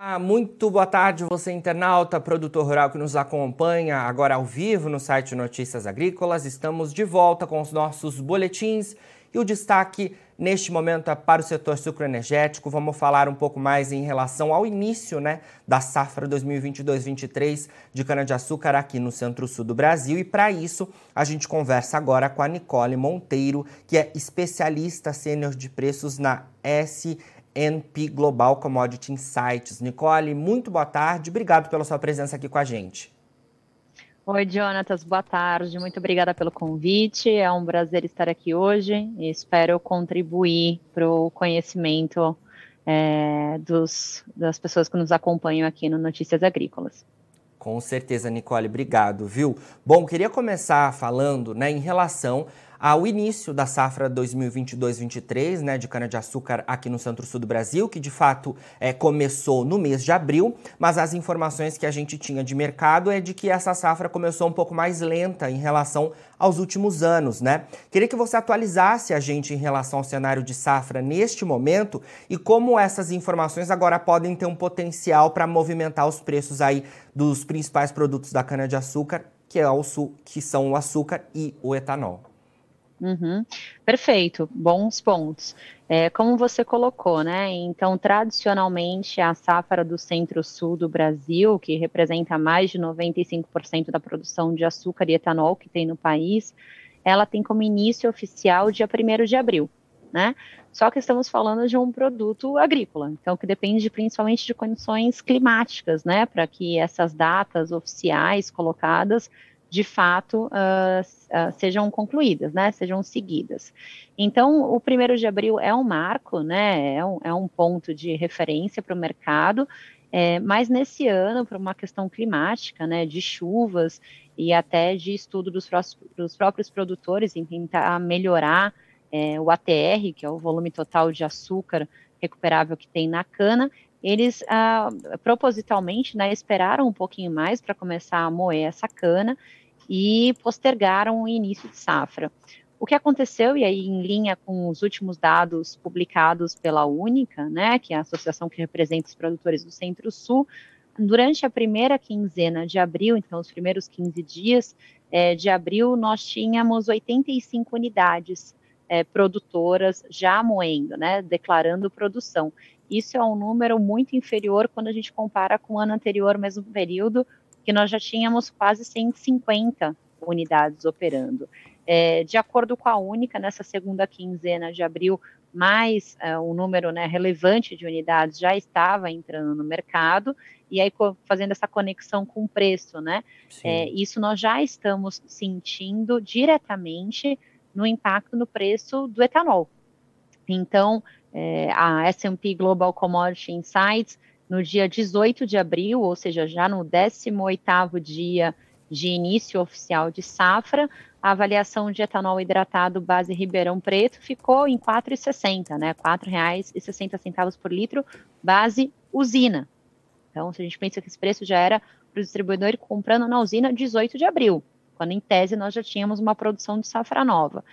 Ah, muito boa tarde, você internauta, produtor rural que nos acompanha agora ao vivo no site Notícias Agrícolas. Estamos de volta com os nossos boletins e o destaque neste momento é para o setor sucroenergético. Vamos falar um pouco mais em relação ao início né, da safra 2022-23 de cana-de-açúcar aqui no centro-sul do Brasil. E para isso, a gente conversa agora com a Nicole Monteiro, que é especialista sênior de preços na S NP Global Commodity Insights. Nicole, muito boa tarde, obrigado pela sua presença aqui com a gente. Oi, Jonatas, boa tarde, muito obrigada pelo convite. É um prazer estar aqui hoje e espero contribuir para o conhecimento é, dos, das pessoas que nos acompanham aqui no Notícias Agrícolas. Com certeza, Nicole, obrigado, viu? Bom, queria começar falando né, em relação ao início da safra 2022-23, né, de cana-de-açúcar aqui no centro-sul do Brasil, que de fato é, começou no mês de abril, mas as informações que a gente tinha de mercado é de que essa safra começou um pouco mais lenta em relação aos últimos anos, né? Queria que você atualizasse a gente em relação ao cenário de safra neste momento e como essas informações agora podem ter um potencial para movimentar os preços aí dos principais produtos da cana-de-açúcar, que, é o, que são o açúcar e o etanol. Uhum. Perfeito, bons pontos. É, como você colocou, né? Então, tradicionalmente, a safra do centro-sul do Brasil, que representa mais de 95% da produção de açúcar e etanol que tem no país, ela tem como início oficial dia 1 de abril, né? Só que estamos falando de um produto agrícola, então que depende principalmente de condições climáticas, né? Para que essas datas oficiais colocadas de fato uh, uh, sejam concluídas, né, sejam seguidas. Então, o primeiro de abril é um marco, né, é um, é um ponto de referência para o mercado, é, mas nesse ano, por uma questão climática, né, de chuvas e até de estudo dos, dos próprios produtores em tentar melhorar é, o ATR, que é o volume total de açúcar recuperável que tem na cana, eles ah, propositalmente né, esperaram um pouquinho mais para começar a moer essa cana e postergaram o início de safra. O que aconteceu, e aí em linha com os últimos dados publicados pela Única, né, que é a associação que representa os produtores do Centro-Sul, durante a primeira quinzena de abril, então os primeiros 15 dias é, de abril, nós tínhamos 85 unidades é, produtoras já moendo, né, declarando produção. Isso é um número muito inferior quando a gente compara com o ano anterior, mesmo período, que nós já tínhamos quase 150 unidades operando. É, de acordo com a Única, nessa segunda quinzena de abril, mais é, um número né, relevante de unidades já estava entrando no mercado, e aí fazendo essa conexão com o preço, né? É, isso nós já estamos sentindo diretamente no impacto no preço do etanol. Então, é, a S&P Global Commodity Insights no dia 18 de abril, ou seja, já no 18º dia de início oficial de safra, a avaliação de etanol hidratado base Ribeirão Preto ficou em R$ 4,60, né? R$ 4,60 por litro, base usina. Então, se a gente pensa que esse preço já era para o distribuidor comprando na usina 18 de abril, quando em tese nós já tínhamos uma produção de safra nova.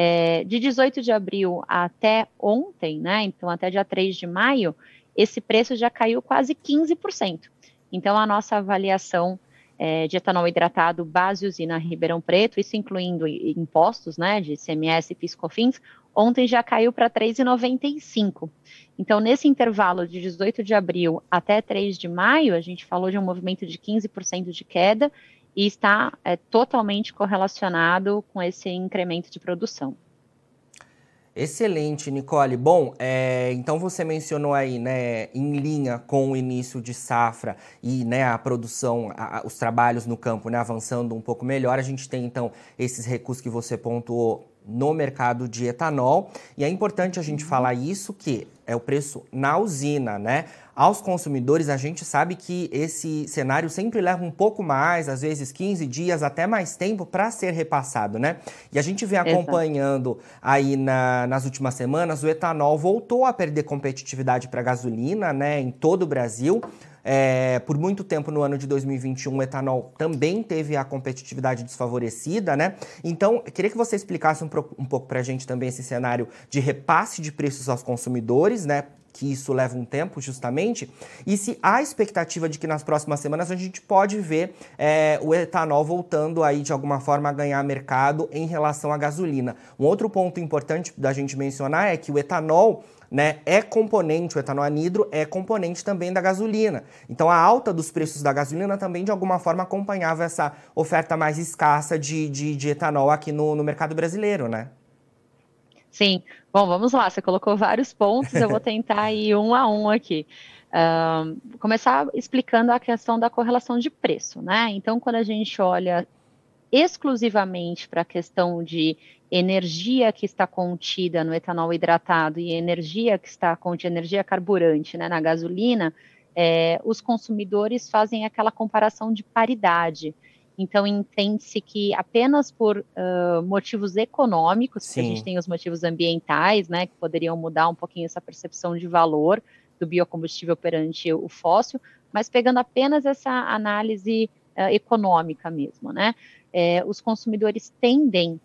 É, de 18 de abril até ontem, né? Então, até dia 3 de maio, esse preço já caiu quase 15%. Então, a nossa avaliação é, de etanol hidratado base usina Ribeirão Preto, isso incluindo impostos, né, de CMS e Piscofins, ontem já caiu para 3,95. Então, nesse intervalo de 18 de abril até 3 de maio, a gente falou de um movimento de 15% de queda e está é, totalmente correlacionado com esse incremento de produção. Excelente, Nicole. Bom, é, então você mencionou aí, né, em linha com o início de safra e né, a produção, a, os trabalhos no campo, né, avançando um pouco melhor. A gente tem então esses recursos que você pontuou no mercado de etanol. E é importante a gente uhum. falar isso que é o preço na usina, né? Aos consumidores, a gente sabe que esse cenário sempre leva um pouco mais, às vezes 15 dias, até mais tempo, para ser repassado, né? E a gente vem acompanhando Exato. aí na, nas últimas semanas, o etanol voltou a perder competitividade para a gasolina, né, em todo o Brasil. É, por muito tempo no ano de 2021, o etanol também teve a competitividade desfavorecida, né? Então, queria que você explicasse um, um pouco para a gente também esse cenário de repasse de preços aos consumidores, né? Que isso leva um tempo, justamente, e se há expectativa de que nas próximas semanas a gente pode ver é, o etanol voltando aí de alguma forma a ganhar mercado em relação à gasolina. Um outro ponto importante da gente mencionar é que o etanol né, é componente, o etanol anidro é componente também da gasolina. Então a alta dos preços da gasolina também de alguma forma acompanhava essa oferta mais escassa de, de, de etanol aqui no, no mercado brasileiro, né? Sim. Bom, vamos lá. Você colocou vários pontos, eu vou tentar ir um a um aqui. Uh, começar explicando a questão da correlação de preço, né? Então, quando a gente olha exclusivamente para a questão de energia que está contida no etanol hidratado e energia que está contida, energia carburante né, na gasolina, é, os consumidores fazem aquela comparação de paridade. Então, entende-se que apenas por uh, motivos econômicos, a gente tem os motivos ambientais, né, que poderiam mudar um pouquinho essa percepção de valor do biocombustível perante o fóssil, mas pegando apenas essa análise uh, econômica mesmo, né, é, os consumidores tendem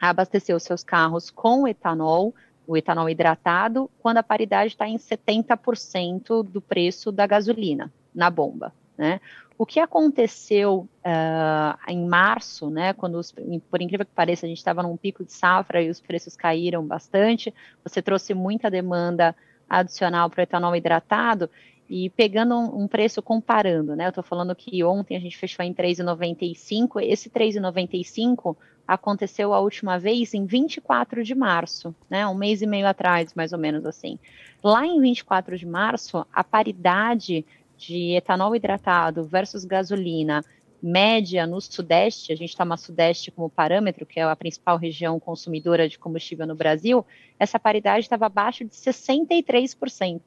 a abastecer os seus carros com etanol, o etanol hidratado, quando a paridade está em 70% do preço da gasolina na bomba. Né? O que aconteceu uh, em março, né, quando, os, por incrível que pareça, a gente estava num pico de safra e os preços caíram bastante, você trouxe muita demanda adicional para o etanol hidratado, e pegando um, um preço comparando, né? Eu estou falando que ontem a gente fechou em 3,95. Esse 3,95 aconteceu a última vez em 24 de março, né? Um mês e meio atrás, mais ou menos assim. Lá em 24 de março, a paridade de etanol hidratado versus gasolina média no Sudeste, a gente toma Sudeste como parâmetro, que é a principal região consumidora de combustível no Brasil, essa paridade estava abaixo de 63%.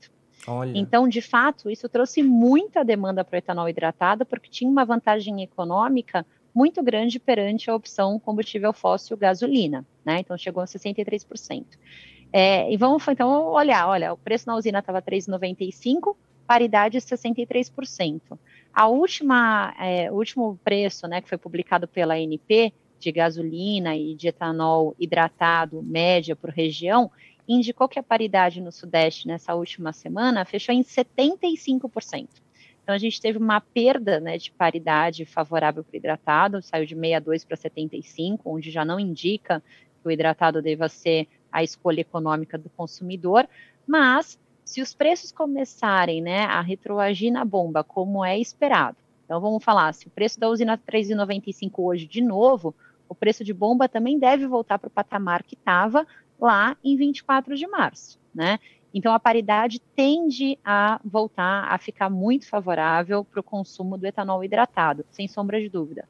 Olha. Então, de fato, isso trouxe muita demanda para o etanol hidratado, porque tinha uma vantagem econômica muito grande perante a opção combustível fóssil gasolina, né? Então chegou a 63%. É, e vamos então olhar, olha, o preço na usina estava 3,95, paridade 63%. A última, é, o último preço, né, que foi publicado pela ANP de gasolina e de etanol hidratado média por região, indicou que a paridade no Sudeste nessa última semana fechou em 75%. Então, a gente teve uma perda né, de paridade favorável para o hidratado, saiu de 62 para 75, onde já não indica que o hidratado deva ser a escolha econômica do consumidor, mas se os preços começarem né, a retroagir na bomba, como é esperado, então vamos falar, se o preço da usina 3,95 hoje de novo, o preço de bomba também deve voltar para o patamar que estava lá em 24 de março, né? Então, a paridade tende a voltar a ficar muito favorável para o consumo do etanol hidratado, sem sombra de dúvida.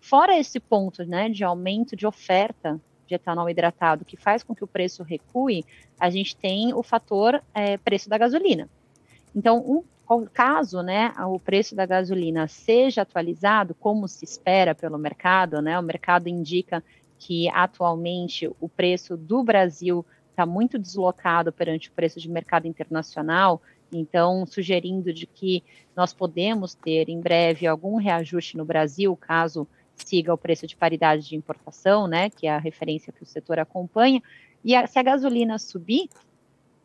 Fora esse ponto né, de aumento de oferta de etanol hidratado, que faz com que o preço recue, a gente tem o fator é, preço da gasolina. Então, um, caso né, o preço da gasolina seja atualizado, como se espera pelo mercado, né, o mercado indica que atualmente o preço do Brasil está muito deslocado perante o preço de mercado internacional, então sugerindo de que nós podemos ter em breve algum reajuste no Brasil, caso siga o preço de paridade de importação, né, que é a referência que o setor acompanha, e a, se a gasolina subir,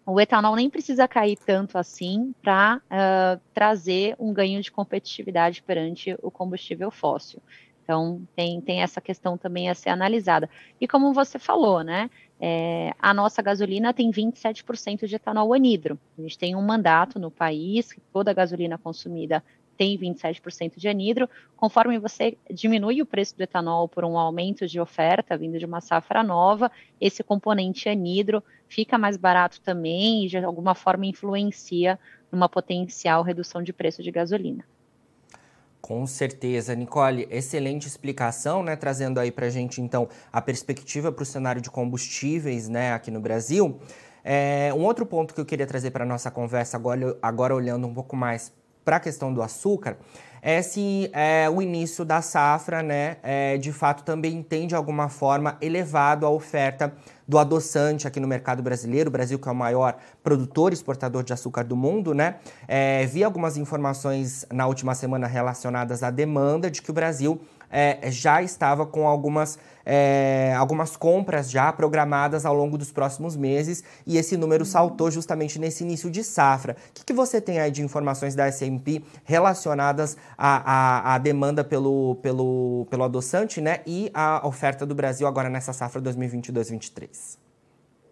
o etanol nem precisa cair tanto assim para uh, trazer um ganho de competitividade perante o combustível fóssil. Então, tem, tem essa questão também a ser analisada. E como você falou, né? É, a nossa gasolina tem 27% de etanol anidro. A gente tem um mandato no país que toda gasolina consumida tem 27% de anidro. Conforme você diminui o preço do etanol por um aumento de oferta vindo de uma safra nova, esse componente anidro fica mais barato também e de alguma forma influencia numa potencial redução de preço de gasolina. Com certeza, Nicole, excelente explicação, né? Trazendo aí para gente então a perspectiva para o cenário de combustíveis, né, aqui no Brasil. É, um outro ponto que eu queria trazer para nossa conversa agora, agora olhando um pouco mais para a questão do açúcar é se é, o início da safra, né, é, de fato também tem de alguma forma elevado a oferta do adoçante aqui no mercado brasileiro, o Brasil que é o maior produtor e exportador de açúcar do mundo, né? É, vi algumas informações na última semana relacionadas à demanda de que o Brasil é, já estava com algumas, é, algumas compras já programadas ao longo dos próximos meses e esse número saltou justamente nesse início de safra. O que, que você tem aí de informações da S&P relacionadas à, à, à, demanda pelo, pelo, pelo adoçante né, e a oferta do Brasil agora nessa safra 2022-2023?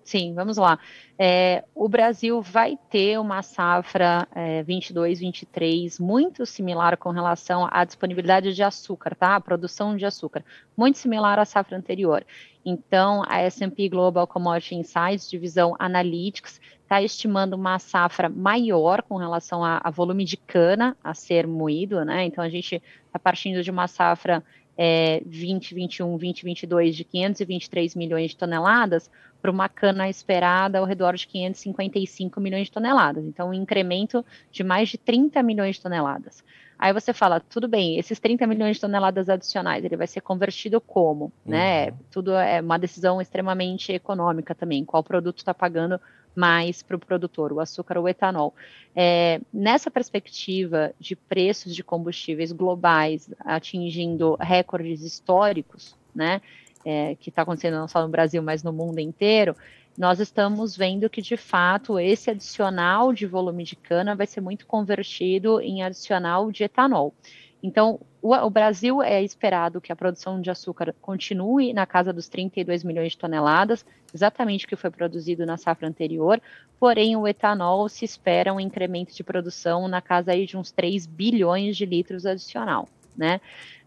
Sim, vamos lá. É, o Brasil vai ter uma safra é, 22, 23 muito similar com relação à disponibilidade de açúcar, tá? A produção de açúcar, muito similar à safra anterior. Então, a S&P Global Commodity Insights, divisão Analytics, está estimando uma safra maior com relação a, a, volume de cana a ser moído, né? Então, a gente está partindo de uma safra é, 2021, 2022 de 523 milhões de toneladas para uma cana esperada ao redor de 555 milhões de toneladas. Então, um incremento de mais de 30 milhões de toneladas. Aí você fala, tudo bem, esses 30 milhões de toneladas adicionais, ele vai ser convertido como? Né? Uhum. Né? Tudo é uma decisão extremamente econômica também, qual produto está pagando mais para o produtor, o açúcar ou o etanol. É, nessa perspectiva de preços de combustíveis globais atingindo recordes históricos, né, é, que está acontecendo não só no Brasil, mas no mundo inteiro, nós estamos vendo que, de fato, esse adicional de volume de cana vai ser muito convertido em adicional de etanol. Então, o, o, Brasil é esperado que a produção de açúcar continue na casa dos 32 milhões de toneladas, exatamente o que foi produzido na safra anterior, porém o etanol se espera um incremento de produção na casa aí de uns 3 bilhões de litros adicional, né?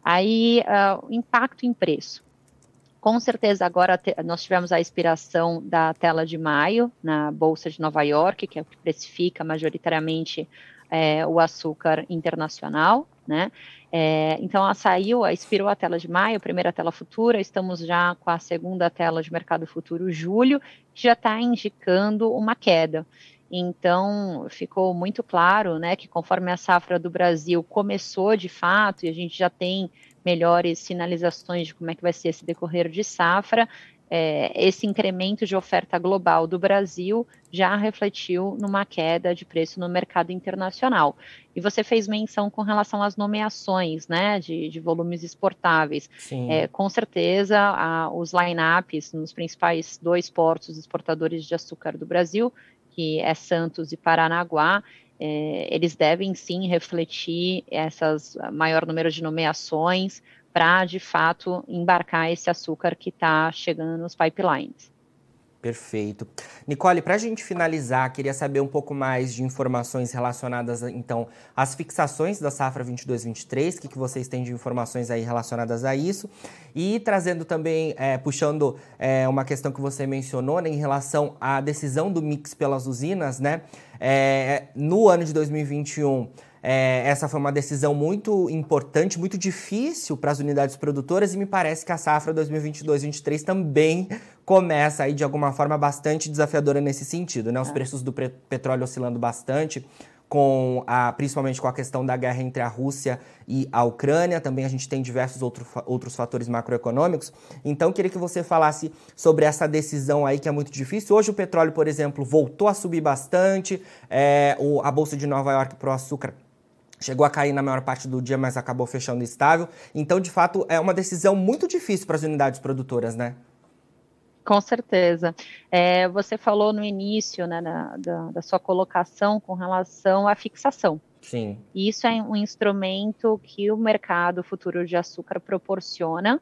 Aí, uh, impacto em preço. Com certeza, agora nós tivemos a expiração da tela de maio na Bolsa de Nova York, que é o que precifica majoritariamente é, o açúcar internacional, né? É, então, ela saiu, expirou a tela de maio, primeira tela futura, estamos já com a segunda tela de mercado futuro, julho, que já está indicando uma queda. Então, ficou muito claro, né, que conforme a safra do Brasil começou de fato, e a gente já tem melhores sinalizações de como é que vai ser esse decorrer de safra, é, esse incremento de oferta global do Brasil já refletiu numa queda de preço no mercado internacional. E você fez menção com relação às nomeações né, de, de volumes exportáveis. É, com certeza, a, os line-ups nos principais dois portos exportadores de açúcar do Brasil, que é Santos e Paranaguá, é, eles devem sim refletir essas maior número de nomeações, para, de fato, embarcar esse açúcar que está chegando nos pipelines. Perfeito. Nicole, para a gente finalizar, queria saber um pouco mais de informações relacionadas, então, às fixações da safra 22-23, o que, que vocês têm de informações aí relacionadas a isso, e trazendo também, é, puxando é, uma questão que você mencionou, né, em relação à decisão do mix pelas usinas, né, é, no ano de 2021, é, essa foi uma decisão muito importante, muito difícil para as unidades produtoras e me parece que a safra 2022-2023 também começa aí de alguma forma bastante desafiadora nesse sentido, né? Os é. preços do petróleo oscilando bastante, com a, principalmente com a questão da guerra entre a Rússia e a Ucrânia. Também a gente tem diversos outro, outros fatores macroeconômicos. Então, queria que você falasse sobre essa decisão aí que é muito difícil. Hoje o petróleo, por exemplo, voltou a subir bastante. É, o, a Bolsa de Nova York para o açúcar Chegou a cair na maior parte do dia, mas acabou fechando estável. Então, de fato, é uma decisão muito difícil para as unidades produtoras, né? Com certeza. É, você falou no início né, na, da, da, sua colocação com relação à fixação. Sim. Isso é um instrumento que o mercado futuro de açúcar proporciona,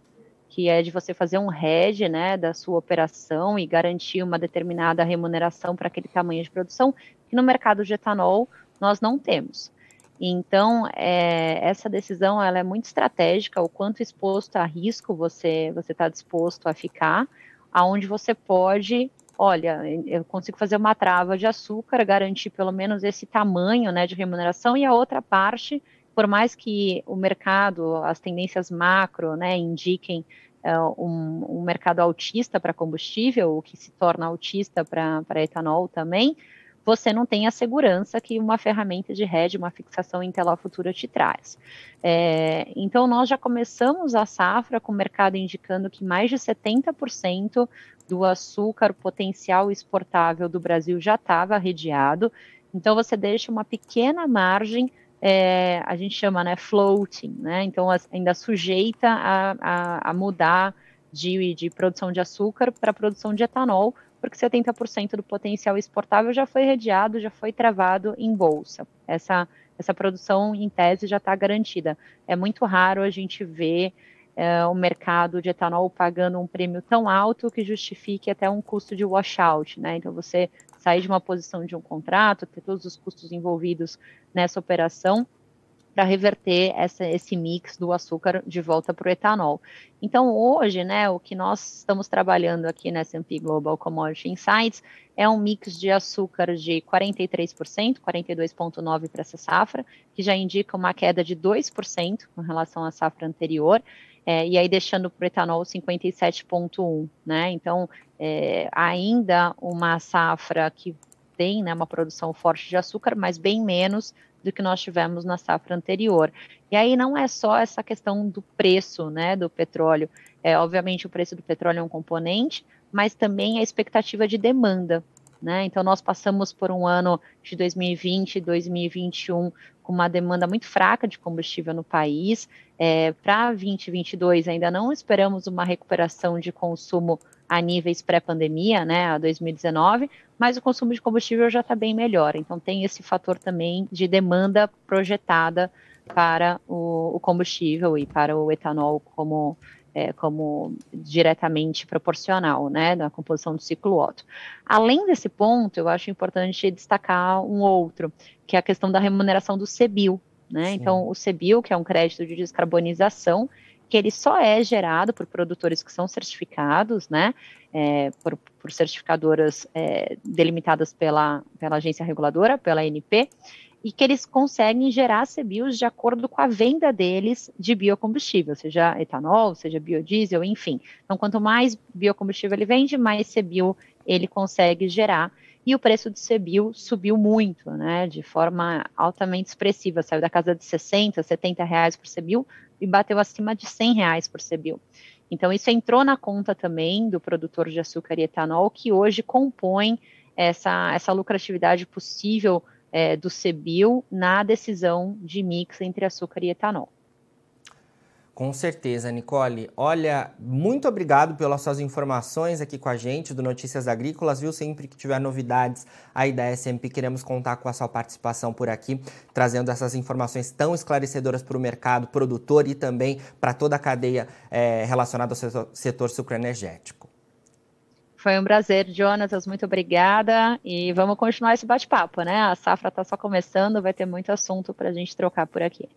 que é de você fazer um hedge né, da sua operação e garantir uma determinada remuneração para aquele tamanho de produção, que no mercado de etanol nós não temos. Então, é, essa decisão ela é muito estratégica, o quanto exposto a risco você você está disposto a ficar, aonde você pode, olha, eu consigo fazer uma trava de açúcar, garantir pelo menos esse tamanho né, de remuneração, e a outra parte, por mais que o mercado, as tendências macro né, indiquem é, um, um mercado autista para combustível, o que se torna autista para etanol também, você não tem a segurança que uma ferramenta de hedge, uma fixação em tela futura te traz. É, então, nós já começamos a safra com o mercado indicando que mais de 70% do açúcar potencial exportável do Brasil já estava redeado. Então, você deixa uma pequena margem é, a gente chama, né, floating, né? Então ainda sujeita a, a, a mudar de, de produção de açúcar para produção de etanol, porque 70% do potencial exportável já foi redeado, já foi travado em bolsa. Essa, essa produção, em tese, já está garantida. É muito raro a gente ver é, o mercado de etanol pagando um prêmio tão alto que justifique até um custo de washout, né? Então você sair de uma posição de um contrato, ter todos os custos envolvidos nessa operação para reverter essa, esse mix do açúcar de volta para o etanol. Então, hoje, né, o que nós estamos trabalhando aqui na S&P Global Commodity Insights é um mix de açúcar de 43%, 42,9% para essa safra, que já indica uma queda de 2% com relação à safra anterior, é, e aí deixando para o etanol 57,1%, né? Então, é, ainda uma safra que tem né, uma produção forte de açúcar, mas bem menos do que nós tivemos na safra anterior. E aí não é só essa questão do preço né, do petróleo. É, obviamente o preço do petróleo é um componente, mas também a expectativa de demanda. Né? Então nós passamos por um ano de 2020 e 2021 com uma demanda muito fraca de combustível no país. É, Para 2022 ainda não esperamos uma recuperação de consumo a níveis pré-pandemia, né, a 2019, mas o consumo de combustível já está bem melhor. Então tem esse fator também de demanda projetada para o, o combustível e para o etanol como é, como diretamente proporcional, né, da composição do ciclo Otto. Além desse ponto, eu acho importante destacar um outro, que é a questão da remuneração do CBIL, né? Então, o CBIL, que é um crédito de descarbonização, que ele só é gerado por produtores que são certificados, né, é, por, por, certificadoras é, delimitadas pela, pela agência reguladora, pela ANP, e que eles conseguem gerar CBIOS de acordo com a venda deles de biocombustível, seja etanol, seja biodiesel, enfim. Então, quanto mais biocombustível ele vende, mais CBIO ele consegue gerar e o preço do CBIL subiu muito, né, de forma altamente expressiva, saiu da casa de 60, 70 reais por CBIL e bateu acima de 100 reais por CBIL. Então, isso entrou na conta também do produtor de açúcar e etanol, que hoje compõe essa, essa lucratividade possível é, do CBIL na decisão de mix entre açúcar e etanol. Com certeza, Nicole. Olha, muito obrigado pelas suas informações aqui com a gente do Notícias Agrícolas, viu? Sempre que tiver novidades aí da SMP, queremos contar com a sua participação por aqui, trazendo essas informações tão esclarecedoras para o mercado produtor e também para toda a cadeia é, relacionada ao setor, setor sucroenergético. Foi um prazer, Jonatas, muito obrigada. E vamos continuar esse bate-papo, né? A safra está só começando, vai ter muito assunto para a gente trocar por aqui.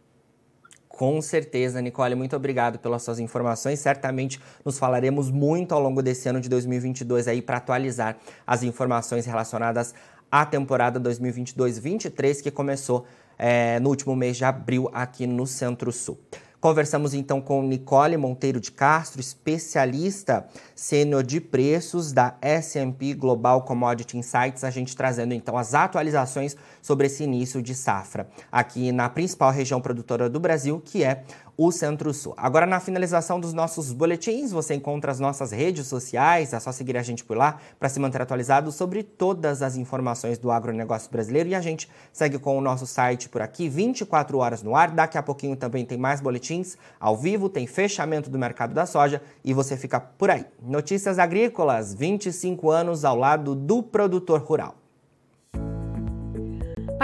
Com certeza, Nicole, muito obrigado pelas suas informações. Certamente nos falaremos muito ao longo desse ano de 2022 aí para atualizar as informações relacionadas à temporada 2022-23 que começou é, no último mês de abril aqui no Centro-Sul. Conversamos então com Nicole Monteiro de Castro, especialista sênior de preços da S&P Global Commodity Insights, a gente trazendo então as atualizações sobre esse início de safra aqui na principal região produtora do Brasil, que é o Centro-Sul. Agora, na finalização dos nossos boletins, você encontra as nossas redes sociais, é só seguir a gente por lá para se manter atualizado sobre todas as informações do agronegócio brasileiro. E a gente segue com o nosso site por aqui, 24 horas no ar. Daqui a pouquinho também tem mais boletins ao vivo, tem fechamento do mercado da soja e você fica por aí. Notícias agrícolas, 25 anos ao lado do produtor rural.